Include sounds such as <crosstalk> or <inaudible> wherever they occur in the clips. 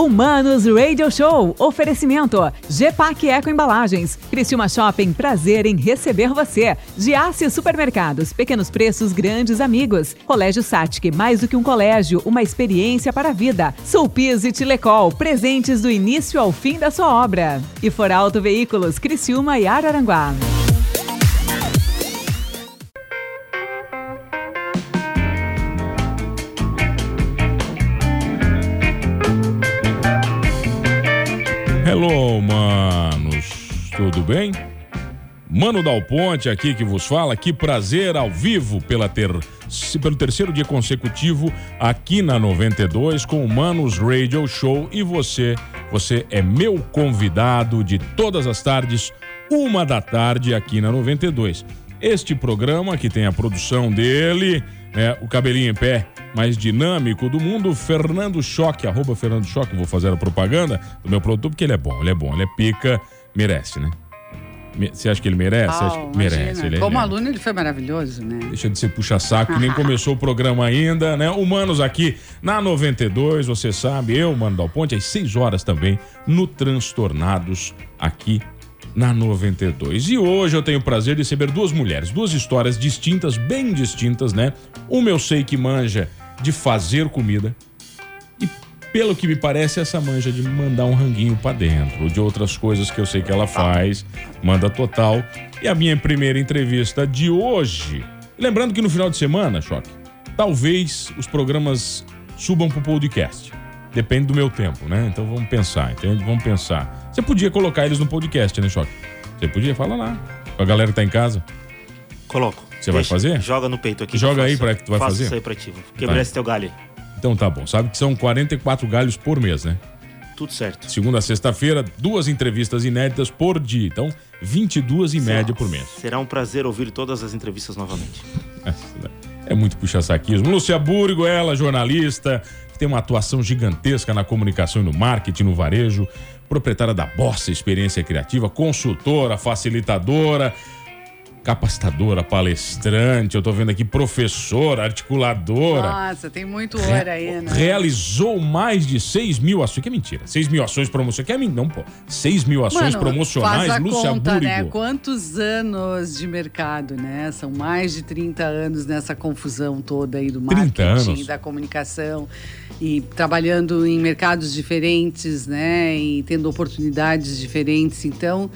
Humanos Radio Show. Oferecimento. GPAC Eco Embalagens. Criciúma Shopping. Prazer em receber você. Giasse Supermercados. Pequenos preços, grandes amigos. Colégio Satic. Mais do que um colégio, uma experiência para a vida. Sulpiz e Tilecol. Presentes do início ao fim da sua obra. E For Auto Veículos. Criciúma e Araranguá. Manos. Tudo bem? Mano Dal Ponte aqui que vos fala. Que prazer ao vivo pela ter... pelo terceiro dia consecutivo aqui na 92 com o Manos Radio Show. E você, você é meu convidado de todas as tardes, uma da tarde aqui na 92. Este programa que tem a produção dele, né, o cabelinho em pé mais dinâmico do mundo, Fernando Choque, arroba Fernando Choque, vou fazer a propaganda do meu produto, porque ele é bom, ele é bom, ele é pica, merece, né? Você acha que ele merece? Oh, merece. Ele é Como é, aluno, ele foi maravilhoso, né? Deixa de ser puxa-saco, que nem começou o programa ainda, né? Humanos aqui na 92, você sabe, eu, Mano Dal Ponte, às 6 horas também, no Transtornados, aqui na 92. E hoje eu tenho o prazer de receber duas mulheres, duas histórias distintas, bem distintas, né? Uma eu sei que manja de fazer comida. E pelo que me parece, essa manja de mandar um ranguinho para dentro, de outras coisas que eu sei que ela faz, manda total. E a minha primeira entrevista de hoje. Lembrando que no final de semana, Choque, talvez os programas subam pro podcast. Depende do meu tempo, né? Então vamos pensar, entende? Vamos pensar. Você podia colocar eles no podcast, né, Choque? Você podia? Fala lá. A galera que tá em casa. Coloco. Você vai fazer? Joga no peito aqui. Joga aí para que tu vai fazer. Isso aí pra ti. Quebrar tá. esse teu galho. Então tá bom. Sabe que são 44 galhos por mês, né? Tudo certo. Segunda a sexta-feira, duas entrevistas inéditas por dia. Então, 22 em média por mês. Será um prazer ouvir todas as entrevistas novamente. <laughs> É muito puxa-saquismo. Lúcia Burgo, ela, jornalista, tem uma atuação gigantesca na comunicação e no marketing, no varejo, proprietária da Bossa Experiência Criativa, consultora, facilitadora, capacitadora, palestrante, eu tô vendo aqui professora, articuladora. Nossa, tem muito ouro aí, né? Realizou mais de 6 mil ações, que é mentira, 6 mil ações promocionais, que é não, pô, 6 mil ações Mano, promocionais, faz a Lúcia conta, Búrigo. né? Quantos anos de mercado, né? São mais de 30 anos nessa confusão toda aí do marketing, da comunicação e trabalhando em mercados diferentes, né? E tendo oportunidades diferentes, então...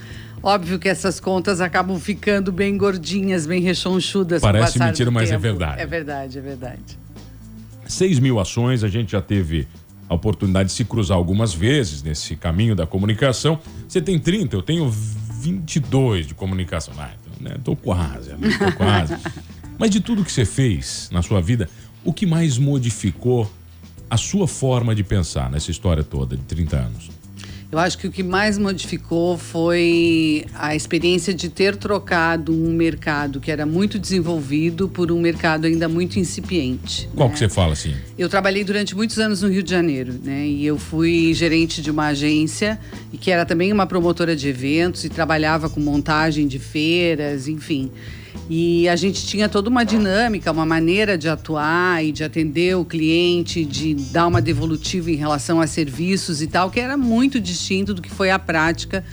Óbvio que essas contas acabam ficando bem gordinhas, bem rechonchudas. Parece mentira, mas é verdade. É verdade, é verdade. 6 mil ações, a gente já teve a oportunidade de se cruzar algumas vezes nesse caminho da comunicação. Você tem 30, eu tenho 22 de comunicação. Ah, então, né? Tô quase, tô <laughs> quase. mas de tudo que você fez na sua vida, o que mais modificou a sua forma de pensar nessa história toda de 30 anos? Eu acho que o que mais modificou foi a experiência de ter trocado um mercado que era muito desenvolvido por um mercado ainda muito incipiente. Qual né? que você fala assim? Eu trabalhei durante muitos anos no Rio de Janeiro, né? E eu fui gerente de uma agência e que era também uma promotora de eventos e trabalhava com montagem de feiras, enfim. E a gente tinha toda uma dinâmica, uma maneira de atuar e de atender o cliente, de dar uma devolutiva em relação a serviços e tal, que era muito distinto do que foi a prática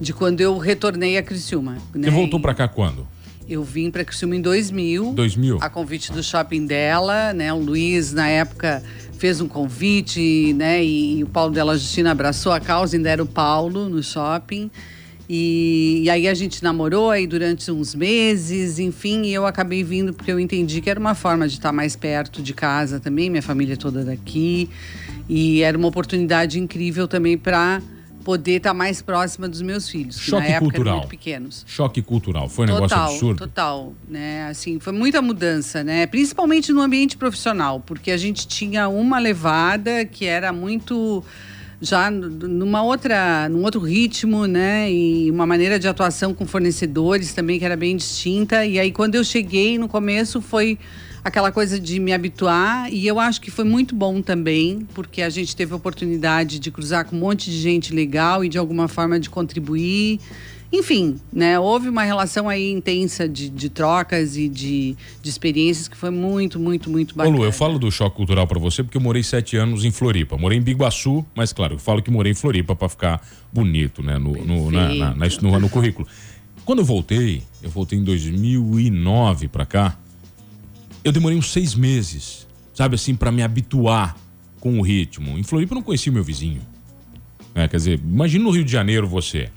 de quando eu retornei a Criciúma. Né? Você voltou para cá quando? Eu vim para Criciúma em 2000. 2000? A convite do shopping dela, né? O Luiz, na época, fez um convite, né? E, o Paulo Della Justina abraçou a causa, ainda era o Paulo no shopping. E, e, aí a gente namorou aí durante uns meses, enfim, e eu acabei vindo porque eu entendi que era uma forma de estar mais perto de casa também, minha família toda daqui. E era uma oportunidade incrível também para poder estar mais próxima dos meus filhos, Choque que na época cultural. eram muito pequenos. Choque cultural, foi um total, negócio absurdo. Total, né? Assim, foi muita mudança, né? Principalmente no ambiente profissional, porque a gente tinha uma levada que era muito já numa outra, num outro ritmo, né? E uma maneira de atuação com fornecedores também que era bem distinta. E aí quando eu cheguei no começo foi aquela coisa de me habituar e eu acho que foi muito bom também, porque a gente teve a oportunidade de cruzar com um monte de gente legal e de alguma forma de contribuir enfim, né, houve uma relação aí intensa de, de trocas e de, de experiências que foi muito, muito, muito bacana. Ô Lu, eu falo do choque cultural para você porque eu morei sete anos em Floripa. Morei em Biguaçu, mas claro, eu falo que morei em Floripa para ficar bonito, né, no, no, na, na, na, no, no currículo. Quando eu voltei, eu voltei em 2009 para cá, eu demorei uns seis meses, sabe assim, para me habituar com o ritmo. Em Floripa eu não conhecia o meu vizinho. É, quer dizer, imagina no Rio de Janeiro você.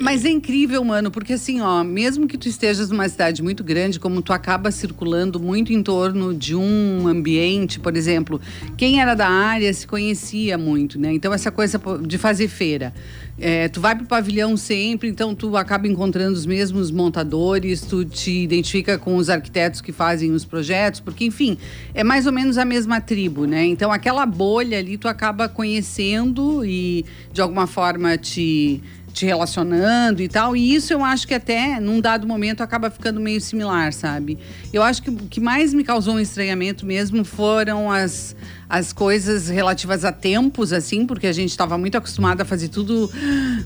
Mas é incrível, mano, porque assim, ó, mesmo que tu estejas numa cidade muito grande, como tu acaba circulando muito em torno de um ambiente, por exemplo, quem era da área se conhecia muito, né? Então, essa coisa de fazer feira. É, tu vai pro pavilhão sempre, então tu acaba encontrando os mesmos montadores, tu te identifica com os arquitetos que fazem os projetos, porque, enfim, é mais ou menos a mesma tribo, né? Então, aquela bolha ali tu acaba conhecendo e, de alguma forma, te te relacionando e tal. E isso eu acho que até num dado momento acaba ficando meio similar, sabe? Eu acho que o que mais me causou um estranhamento mesmo foram as, as coisas relativas a tempos, assim, porque a gente estava muito acostumado a fazer tudo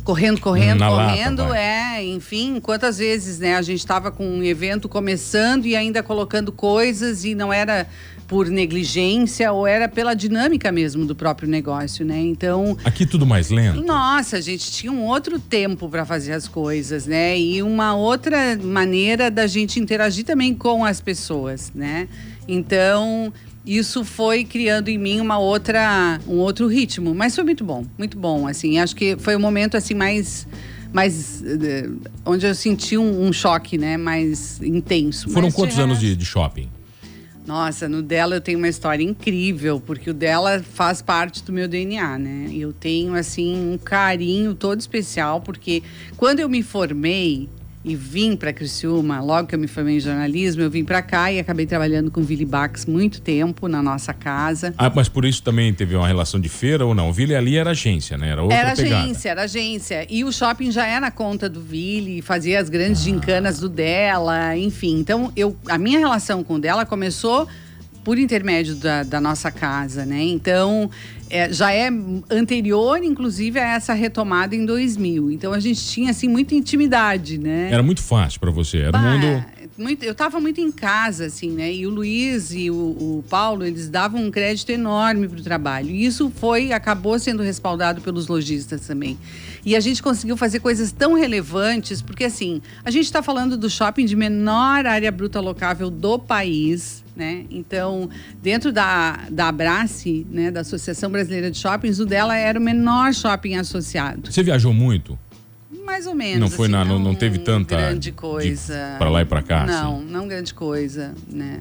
correndo, correndo, Na correndo. Lata, é, enfim, quantas vezes, né? A gente estava com um evento começando e ainda colocando coisas e não era por negligência ou era pela dinâmica mesmo do próprio negócio, né? Então. Aqui tudo mais lento. Nossa, a gente tinha um outro tempo para fazer as coisas, né? E uma outra maneira da gente interagir também com as pessoas, né? Então, isso foi criando em mim uma outra, um outro ritmo, mas foi muito bom, muito bom, assim. Acho que foi o um momento assim mais mais eh, onde eu senti um, um choque, né, mais intenso. Foram mas quantos anos de, de shopping? Nossa, no dela eu tenho uma história incrível, porque o dela faz parte do meu DNA, né? Eu tenho, assim, um carinho todo especial, porque quando eu me formei, e vim para Criciúma, logo que eu me formei em jornalismo, eu vim para cá e acabei trabalhando com o Willy Bax muito tempo na nossa casa. Ah, mas por isso também teve uma relação de feira ou não? O Willy ali era agência, né? Era outra Era pegada. agência, era agência. E o shopping já era na conta do Willy, fazia as grandes ah. gincanas do dela, enfim. Então, eu, a minha relação com o dela começou por intermédio da, da nossa casa, né? Então, é, já é anterior, inclusive, a essa retomada em 2000. Então, a gente tinha, assim, muita intimidade, né? Era muito fácil para você, era um mundo... Muito, eu estava muito em casa, assim, né? E o Luiz e o, o Paulo, eles davam um crédito enorme para o trabalho. E isso foi, acabou sendo respaldado pelos lojistas também. E a gente conseguiu fazer coisas tão relevantes, porque assim, a gente está falando do shopping de menor área bruta locável do país, né? Então, dentro da, da Abrace, né, da Associação Brasileira de Shoppings, o dela era o menor shopping associado. Você viajou muito? Mais ou menos. Não foi assim, na, não, não teve tanta grande coisa. Para lá e para cá. Não, assim. não grande coisa, né?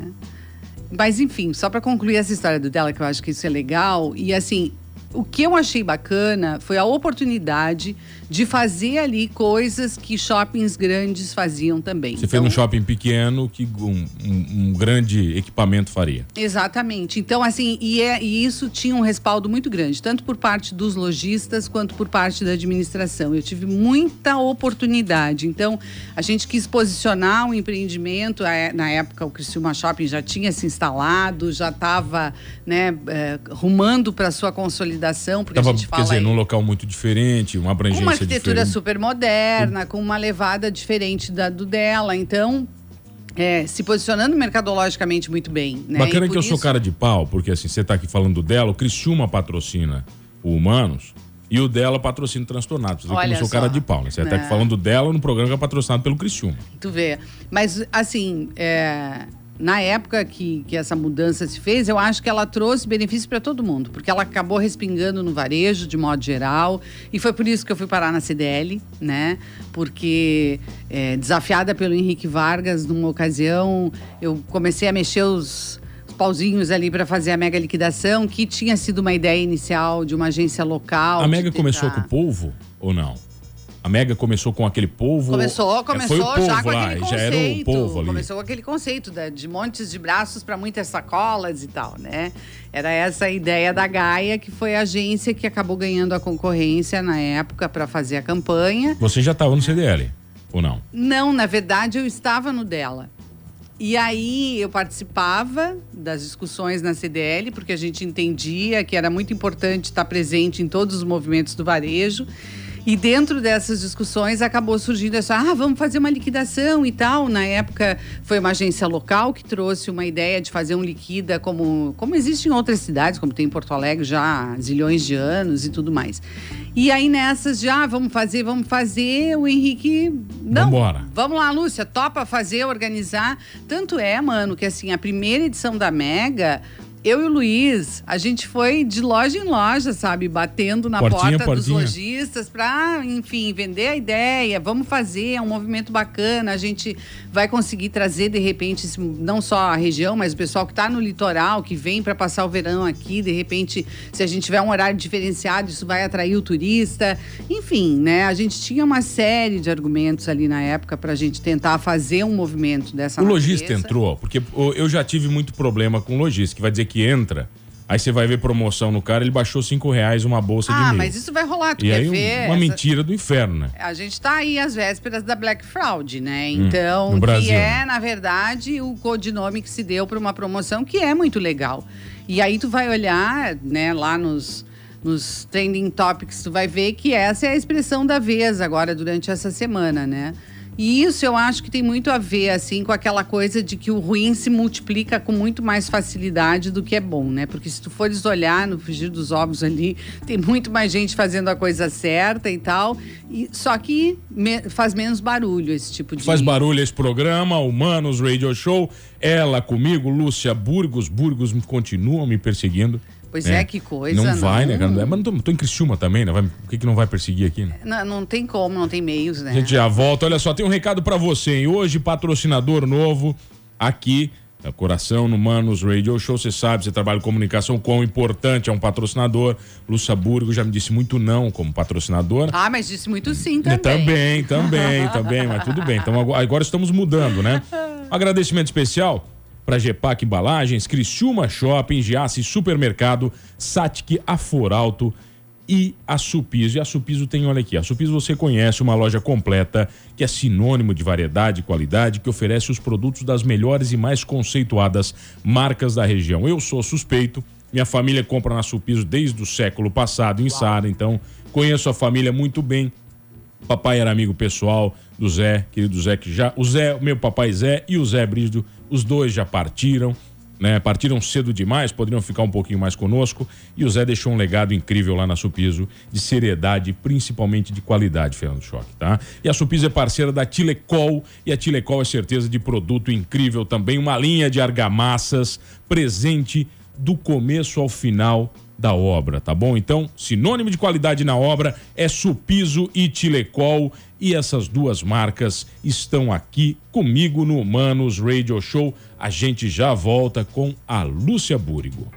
Mas enfim, só para concluir essa história do dela, que eu acho que isso é legal. E assim, o que eu achei bacana foi a oportunidade de fazer ali coisas que shoppings grandes faziam também. Você então, fez um shopping pequeno que um, um, um, grande equipamento faria. Exatamente. Então, assim, e, é, e isso tinha um respaldo muito grande, tanto por parte dos lojistas quanto por parte da administração. Eu tive muita oportunidade. Então, a gente quis posicionar o um empreendimento. Na época, o Criciúma Shopping já tinha se instalado, já estava né, é, rumando para sua consolidação. Porque Tava, a gente fala quer dizer, aí, num local muito diferente, uma abrangência arquitetura super moderna, com uma levada diferente da do dela. Então, é, se posicionando mercadologicamente muito bem. Né? Bacana que eu isso... sou cara de pau, porque assim, você está aqui falando dela, o Criciúma patrocina o Humanos e o dela patrocina o Transtornados. Você Olha sou cara de pau, né? Você está aqui né? falando dela no programa que é patrocinado pelo Criciúma. Tu vê. Mas, assim, é na época que, que essa mudança se fez, eu acho que ela trouxe benefício para todo mundo, porque ela acabou respingando no varejo, de modo geral, e foi por isso que eu fui parar na CDL, né? Porque, é, desafiada pelo Henrique Vargas, numa ocasião, eu comecei a mexer os, os pauzinhos ali para fazer a mega liquidação, que tinha sido uma ideia inicial de uma agência local. A mega começou com o polvo ou não? A Mega começou com aquele polvo. Começou, é, começou já com lá, aquele conceito. Já era o polvo ali. Começou com aquele conceito de montes de braços para muitas sacolas e tal, né? Era essa a ideia da Gaia, que foi a agência que acabou ganhando a concorrência na época para fazer a campanha. Você já estava no CDL, ou não? Não, na verdade eu estava no dela. E aí eu participava das discussões na CDL, porque a gente entendia que era muito importante estar presente em todos os movimentos do varejo. E dentro dessas discussões acabou surgindo essa, ah, vamos fazer uma liquidação e tal. Na época foi uma agência local que trouxe uma ideia de fazer um liquida como, como existe em outras cidades, como tem em Porto Alegre já há zilhões de anos e tudo mais. E aí nessas já, ah, vamos fazer, vamos fazer, o Henrique, não, Vambora. vamos lá, Lúcia, topa fazer, organizar. Tanto é, mano, que assim, a primeira edição da Mega eu e o Luiz, a gente foi de loja em loja, sabe? Batendo na Portinha, porta dos portinha. lojistas para, enfim, vender a ideia. Vamos fazer, é um movimento bacana. A gente vai conseguir trazer, de repente, não só a região, mas o pessoal que está no litoral, que vem para passar o verão aqui. De repente, se a gente tiver um horário diferenciado, isso vai atrair o turista. Enfim, né? A gente tinha uma série de argumentos ali na época para a gente tentar fazer um movimento dessa O lojista entrou, porque eu já tive muito problema com o lojista, que vai dizer que entra, aí você vai ver promoção no cara, ele baixou cinco reais uma bolsa de Ah, mil. mas isso vai rolar, tu E quer aí ver? uma Essa- mentira do inferno, né? A gente está aí às vésperas da Black Fraud, né? Então, Hum, Brasil, que é, né? na verdade, o codinome que se deu para uma promoção que é muito legal. E aí tu vai olhar, né, lá nos, nos trending topics, tu vai ver que essa é a expressão da vez agora durante essa semana, né? E isso eu acho que tem muito a ver, assim, com aquela coisa de que o ruim se multiplica com muito mais facilidade do que é bom, né? Porque se tu fores olhar no frigir dos ovos ali, <laughs> tem muito mais gente fazendo a coisa certa e tal. E, só que me- faz menos barulho esse tipo de. Faz barulho esse programa, Humanos Radio Show. Ela comigo, Lúcia Burgos. Burgos continuam me perseguindo. Pois né? é, que coisa. Não vai, né, não- cara? Mas não tô, em Criciúma também, né? Vai, por que, que não vai perseguir aqui, né? Não, não tem como, não tem meios, né? A gente já volta. Olha só, tem um recado pra você, hein? Hoje, patrocinador novo aqui. é Coração no Manos Radio Show, você sabe, você trabalha em comunicação, quão importante é um patrocinador. Lúcia Burgo já me disse muito não como patrocinador. Ah, mas disse muito sim também. Também, também, também, mas tudo bem. Então agora, agora estamos mudando, né? <laughs> Agradecimento especial para Gepac Embalagens, Criciúma Shopping, Giasse Supermercado, Satic Aforalto e a Supiso. E a Supiso tem, olha aqui, a Supiso você conhece, uma loja completa que é sinônimo de variedade e qualidade, que oferece os produtos das melhores e mais conceituadas marcas da região. Eu sou suspeito, minha família compra na Supiso desde o século passado em Sara, então conheço a família muito bem. Papai era amigo pessoal do Zé, querido Zé, que já. O Zé, meu papai Zé e o Zé Brígido, os dois já partiram, né? Partiram cedo demais, poderiam ficar um pouquinho mais conosco. E o Zé deixou um legado incrível lá na Supiso, de seriedade, principalmente de qualidade, Fernando Choque, tá? E a Supiso é parceira da Tilecol, e a Tilecol é certeza de produto incrível também, uma linha de argamassas presente do começo ao final da obra, tá bom? Então, sinônimo de qualidade na obra é Supiso e Tilecol e essas duas marcas estão aqui comigo no Humanos Radio Show. A gente já volta com a Lúcia Búrigo.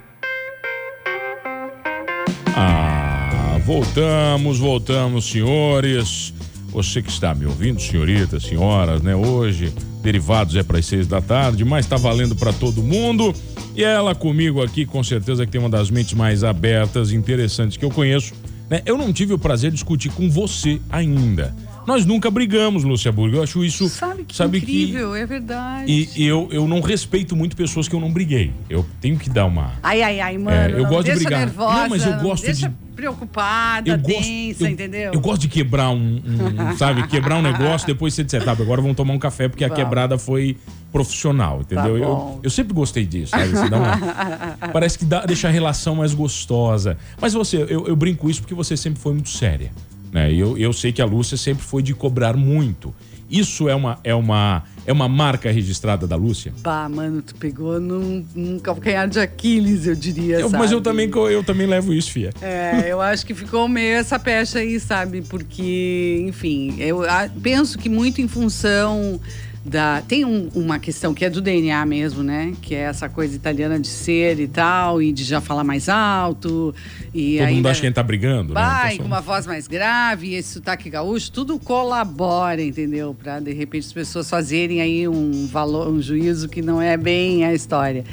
Ah, voltamos, voltamos, senhores. Você que está me ouvindo, senhoritas, senhoras, né? Hoje, derivados é para as seis da tarde, mas está valendo para todo mundo. E ela comigo aqui, com certeza que tem uma das mentes mais abertas e interessantes que eu conheço. Né? Eu não tive o prazer de discutir com você ainda. Nós nunca brigamos, Lúcia Burgo. Eu acho isso. Sabe que sabe incrível, é verdade. E, e eu, eu não respeito muito pessoas que eu não briguei. Eu tenho que dar uma. Ai, ai, ai, mano. É, eu não gosto de brigar. nervosa. Não, mas eu gosto deixa de- preocupada, eu gosto, tensa, eu, entendeu? Eu gosto de quebrar um, um- <laughs> sabe, quebrar um negócio, depois você disser, tá, <laughs> agora vamos tomar um café porque a Vamos. quebrada foi profissional, entendeu? Tá eu, eu sempre gostei disso, sabe? Você dá uma- <laughs> parece que dá, deixa a relação mais gostosa. Mas você, eu, eu brinco isso porque você sempre foi muito séria, né? Eu, eu sei que a Lúcia sempre foi de cobrar muito. Isso é uma, é uma, é uma marca registrada da Lúcia? Pá, mano, tu pegou num, num calcanhar de Aquiles, eu diria, Eu- mas eu também, eu também levo isso, Fia. É, eu acho que ficou meio essa pecha aí, sabe? Porque, enfim, eu penso que muito em função da. Tem um- uma questão que é do DNA mesmo, né? Que é essa coisa italiana de ser e tal, e de já falar mais alto. E Todo mundo ainda- acha que a gente tá brigando, né? Vai, Então, com uma voz mais grave, e esse sotaque gaúcho, tudo colabora, entendeu? Pra de repente as pessoas fazerem aí um valor, um juízo que não é bem a história.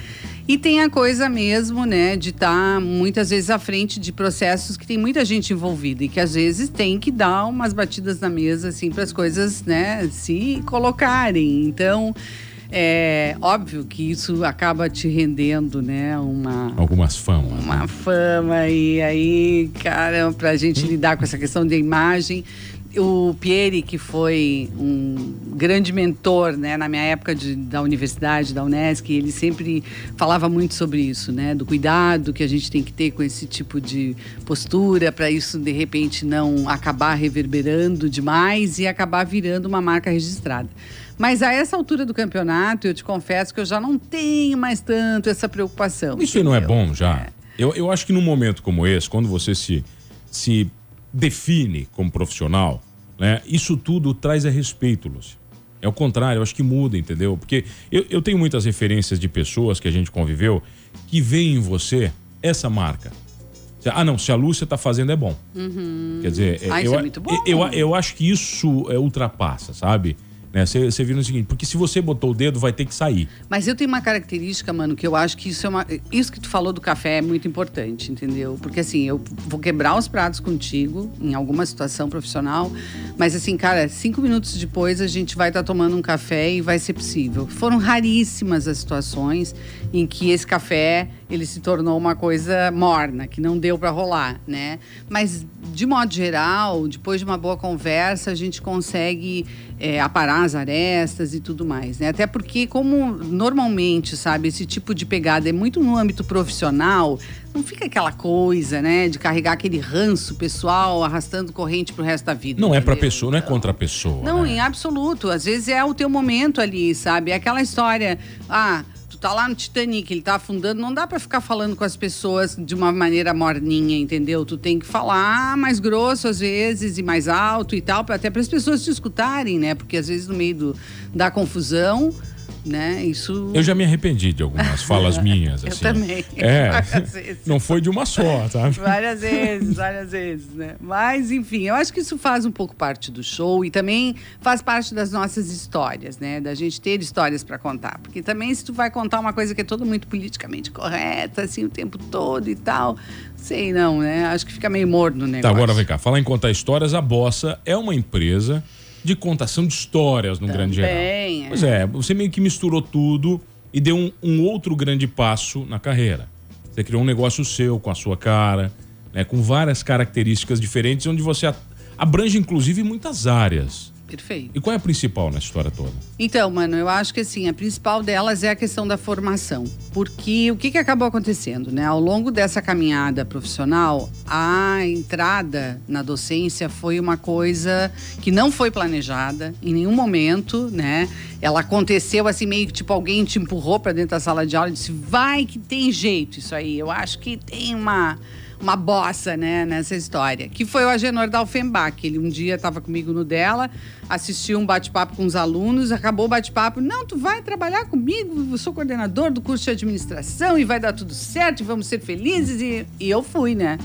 E tem a coisa mesmo, né, de estar muitas vezes à frente de processos que tem muita gente envolvida e que às vezes tem que dar umas batidas na mesa, assim, para as coisas, né, se colocarem. Então. É óbvio que isso acaba te rendendo, né? Uma. Algumas famas. Uma né? fama. E aí, cara, pra gente lidar com essa questão da imagem o Pieri, que foi um grande mentor né, na minha época de, da universidade, da Unesc, ele sempre falava muito sobre isso, né, do cuidado que a gente tem que ter com esse tipo de postura, para isso de repente não acabar reverberando demais e acabar virando uma marca registrada. Mas a essa altura do campeonato, eu te confesso que eu já não tenho mais tanto essa preocupação. Isso entendeu? não é bom já? É. Eu, eu acho que num momento como esse, quando você se, se define como profissional, né? Isso tudo traz a respeito, Lúcio. É o contrário, eu acho que muda, entendeu? Porque eu, eu tenho muitas referências de pessoas que a gente conviveu que veem em você essa marca. Ah, não, se a Lúcia está fazendo é bom. Uhum. Quer dizer, ah, eu, é muito bom. Eu, eu, eu acho que isso é, ultrapassa, sabe? Né? Você, você vira o seguinte, porque se você botou o dedo, vai ter que sair. Mas eu tenho uma característica, mano, que eu acho que isso é uma. Isso que tu falou do café é muito importante, entendeu? Porque assim, eu vou quebrar os pratos contigo em alguma situação profissional, mas assim, cara, cinco minutos depois a gente vai estar tá tomando um café e vai ser possível. Foram raríssimas as situações em que esse café ele se tornou uma coisa morna, que não deu para rolar, né? Mas de modo geral, depois de uma boa conversa, a gente consegue é, aparar as arestas e tudo mais, né? Até porque, como normalmente, sabe, esse tipo de pegada é muito no âmbito profissional, não fica aquela coisa, né, de carregar aquele ranço pessoal arrastando corrente pro resto da vida. Não entendeu? é pra pessoa, não é contra a pessoa. Não, né? em absoluto. Às vezes é o teu momento ali, sabe? É aquela história, ah tá lá no Titanic, ele tá afundando, não dá para ficar falando com as pessoas de uma maneira morninha, entendeu? Tu tem que falar mais grosso às vezes e mais alto e tal, até para as pessoas te escutarem, né? Porque às vezes no meio do, da confusão né? Isso. Eu já me arrependi de algumas falas <laughs> minhas. Assim. Eu também. É. <laughs> Não foi de uma só, tá? Várias vezes, várias vezes, né? Mas, enfim, eu acho que isso faz um pouco parte do show e também faz parte das nossas histórias, né? Da gente ter histórias para contar. Porque também, se tu vai contar uma coisa que é toda muito politicamente correta, assim, o tempo todo e tal, sei não, né? Acho que fica meio morno o negócio. Tá, agora vem cá. Falar em contar histórias, a Bossa é uma empresa de contação de histórias no Também, grande geral. É. Pois é, você meio que misturou tudo e deu um, um, outro grande passo na carreira. Você criou um negócio seu, com a sua cara, né, com várias características diferentes, onde você abrange, inclusive, muitas áreas. Perfeito. E qual é a principal nessa história toda? Então, mano, eu acho que assim, a principal delas é a questão da formação. Porque o que, que acabou acontecendo, né? Ao longo dessa caminhada profissional, a entrada na docência foi uma coisa que não foi planejada em nenhum momento, né? Ela aconteceu assim, meio que tipo, alguém te empurrou para dentro da sala de aula e disse: vai que tem jeito isso aí. Eu acho que tem uma uma bossa, né, nessa história. Que foi o Agenor da Alfenbach. Ele um dia estava comigo no dela, assistiu um bate-papo com os alunos, acabou o bate-papo. Não, tu vai trabalhar comigo, eu sou coordenador do curso de administração e vai dar tudo certo e vamos ser felizes. E, e eu fui, né?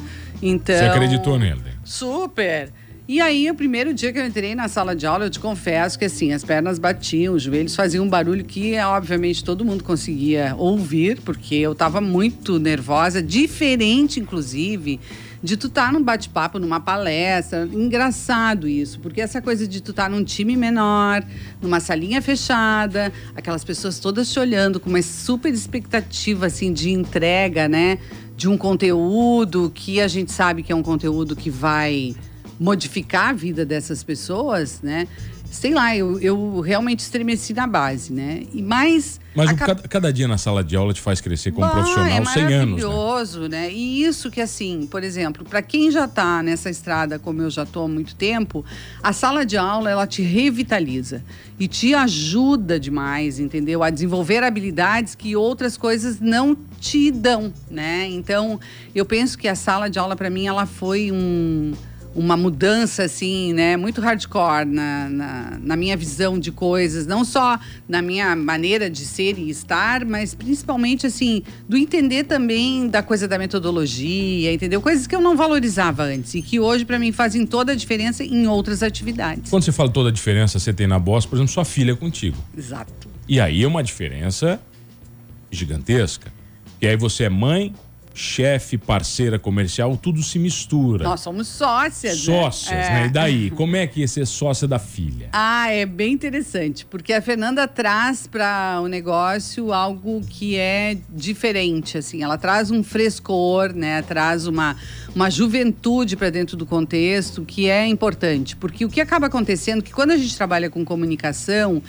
Então. Você acreditou nele? Super. E aí, o primeiro dia que eu entrei na sala de aula, eu te confesso que assim, as pernas batiam, os joelhos faziam um barulho que, obviamente, todo mundo conseguia ouvir, porque eu estava muito nervosa, diferente, inclusive, de tu estar tá num bate-papo, numa palestra. Engraçado isso, porque essa coisa de tu estar tá num time menor, numa salinha fechada, aquelas pessoas todas te olhando com uma super expectativa, assim, de entrega, né? De um conteúdo que a gente sabe que é um conteúdo que vai modificar a vida dessas pessoas, né? Sei lá, eu, eu realmente estremeci na base, né? E mais. Mas cada, cada, dia na sala de aula te faz crescer como bah, profissional é 100 anos. É maravilhoso, né? né? E isso que, assim, por exemplo, para quem já está nessa estrada, como eu já estou há muito tempo, a sala de aula ela te revitaliza e te ajuda demais, entendeu? A desenvolver habilidades que outras coisas não te dão, né? Então, eu penso que a sala de aula, para mim, ela foi um uma mudança assim, né, muito hardcore na, na, na, minha visão de coisas, não só na minha maneira de ser e estar, mas principalmente assim, do entender também da coisa da metodologia, entendeu? Coisas que eu não valorizava antes e que hoje para mim fazem toda a diferença em outras atividades. Quando você fala toda a diferença, você tem na Boss, por exemplo, sua filha contigo. Exato. E aí é uma diferença gigantesca. E aí você é mãe, chefe, parceira comercial, tudo se mistura. Nós somos sócias. Sócias, né? né? É. E daí, como é que é ser sócia da filha? Ah, é bem interessante, porque a Fernanda traz para o negócio algo que é diferente, assim. Ela traz um frescor, né? Traz uma, uma juventude para dentro do contexto que é importante, porque o que acaba acontecendo é que quando a gente trabalha com comunicação,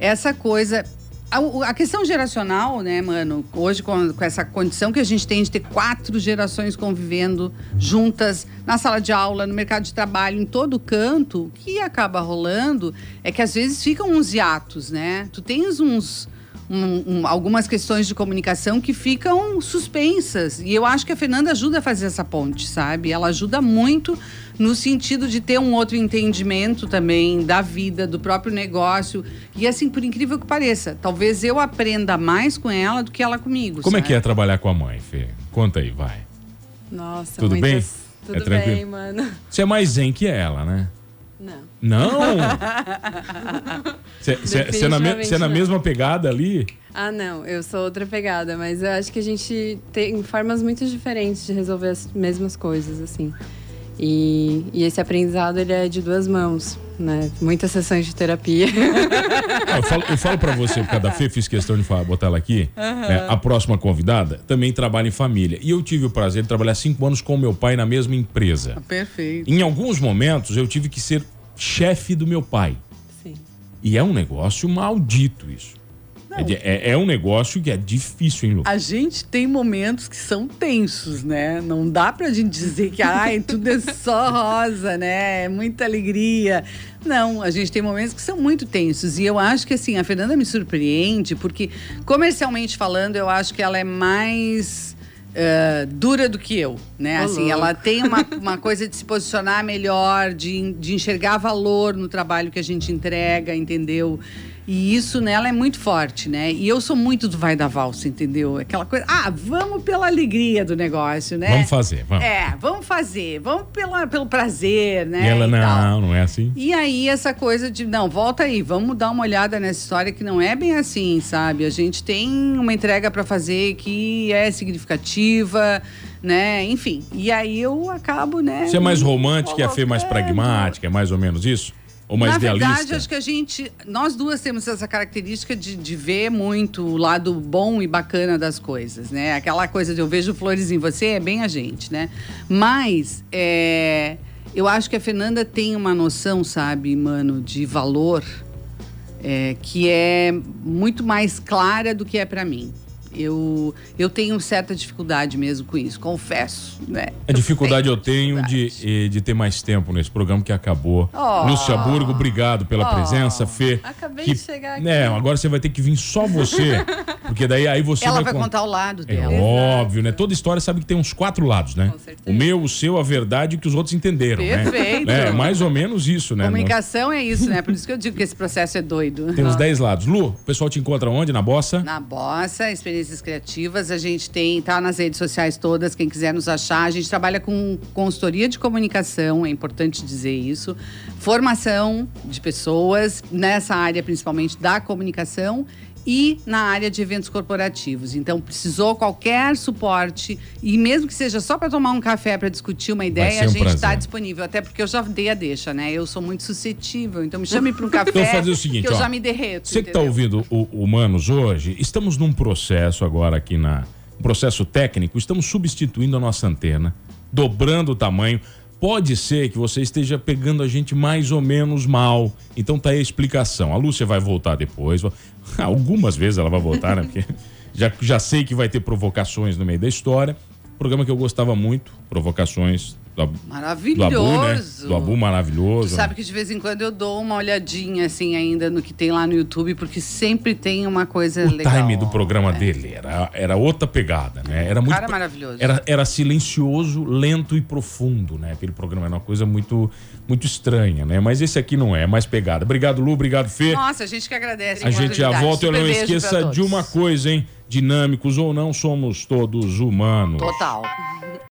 essa coisa a, a questão geracional, né, mano? Hoje, com, com essa condição que a gente tem de ter quatro gerações convivendo juntas na sala de aula, no mercado de trabalho, em todo canto, o que acaba rolando é que às vezes ficam uns hiatos, né? Tu tens uns. Um- um- algumas questões de comunicação que ficam suspensas. E eu acho que a Fernanda ajuda a fazer essa ponte, sabe? Ela ajuda muito no sentido de ter um outro entendimento também da vida, do próprio negócio. E assim, por incrível que pareça, talvez eu aprenda mais com ela do que ela comigo. Como é sabe? que é trabalhar com a mãe, Fê? Conta aí, vai. Nossa, Tudo bem? muitas... É Tudo tranquilo? bem, mano. Você é mais zen que ela, né? Não. Não! <laughs> Você é na, me- é na mesma pegada ali? Ah, não, eu sou outra pegada, mas eu acho que a gente tem formas muito diferentes de resolver as mesmas coisas, assim. E, e esse aprendizado, ele é de duas mãos, né? Muitas sessões de terapia. Ah, <laughs> eu falo, eu falo pra você, por causa da Fê, fiz questão de falar- botar ela aqui. né? a próxima convidada também trabalha em família. E eu tive o prazer de trabalhar cinco anos com meu pai na mesma empresa. Perfeito. Em alguns momentos eu tive que ser chefe do meu pai. Sim. E é um negócio maldito isso. É, de- é- é um negócio que é difícil, hein, Lu? A gente tem momentos que são tensos, né? Não dá pra gente dizer que ai, tudo é só rosa, né? É muita alegria. Não, a gente tem momentos que são muito tensos. E eu acho que assim, a Fernanda me surpreende, porque comercialmente falando, eu acho que ela é mais. eh, dura do que eu, né? Ô, Assim, ela tem uma, uma coisa de se posicionar melhor, de, de enxergar valor no trabalho que a gente entrega, entendeu? E isso nela é muito forte, né? E eu sou muito do vai da valsa, entendeu? Aquela coisa, ah, vamos pela alegria do negócio, né? Vamos fazer, vamos. É, vamos fazer, vamos pela, pelo prazer, né? e ela, e tal. não, não é assim. E aí, essa coisa de, não, volta aí, vamos dar uma olhada nessa história que não é bem assim, sabe? A gente tem uma entrega para fazer que é significativa, né? Enfim. E aí eu acabo, né? Você é mais romântica e a Fê mais colocando. pragmática, é mais ou menos isso? Ou mais Na idealista? verdade, acho que a gente, nós duas temos essa característica de, de ver muito o lado bom e bacana das coisas, né? Aquela coisa de eu vejo flores em você é bem a gente, né? Mas é, eu acho que a Fernanda tem uma noção, sabe, mano, de valor é, que é muito mais clara do que é pra mim. Eu, eu tenho certa dificuldade mesmo com isso, confesso, né? A dificuldade eu tenho dificuldade. de, eh, de ter mais tempo nesse programa que acabou. Oh. Lúcia Burgo, obrigado pela Oh. presença, Fê. Acabei que- de chegar aqui. É, agora você vai ter que vir só você. <laughs> porque daí aí você Ela vai, vai con- contar o lado É dela. óbvio, né? Toda história sabe que tem uns quatro lados, né? Com certeza. O meu, o seu, a verdade e o que os outros entenderam, Perfeito. né? É mais ou menos isso, né? Comunicação é isso, né? Por isso que eu digo que esse processo é doido. Tem uns 10 lados. Lu, o pessoal te encontra onde? Na Bossa? Na Bossa, Experiências Criativas, a gente tem, tá nas redes sociais todas, quem quiser nos achar. A gente trabalha com consultoria de comunicação, é importante dizer isso. Formação de pessoas, nessa área principalmente da comunicação e na área de eventos corporativos. Então, precisou qualquer suporte, e mesmo que seja só para tomar um café para discutir uma ideia, ser a um gente está disponível. Até porque eu já dei a deixa, né? Eu sou muito suscetível, então me <laughs> chame para um café Então, fazer o seguinte, que eu ó. já me derreto. Você que está ouvindo o Humanos hoje, estamos num processo agora aqui na. Um processo técnico, estamos substituindo a nossa antena, dobrando o tamanho. Pode ser que você esteja pegando a gente mais ou menos mal. Então tá aí a explicação. A Lúcia vai voltar depois. <laughs> Algumas vezes ela vai voltar, né? Porque <laughs> já, já sei que vai ter provocações no meio da história. Programa que eu gostava muito, provocações do, Ab- do Maravilhoso. Abu, né? Do Abu Tu maravilhoso. sabe que de vez em quando eu dou uma olhadinha assim ainda no que tem lá no YouTube, porque sempre tem uma coisa O legal. time do programa dele era, era outra pegada, né? Era muito cara é maravilhoso. Era, era silencioso, lento e profundo, né? Aquele programa era uma coisa muito muito estranha, né? Mas esse aqui não é, é mais pegada. Obrigado, Lu, obrigado, Fê. Nossa, a gente que agradece. a gente já volta e eu não esqueça de uma coisa, hein? Dinâmicos ou não, somos todos humanos. Total.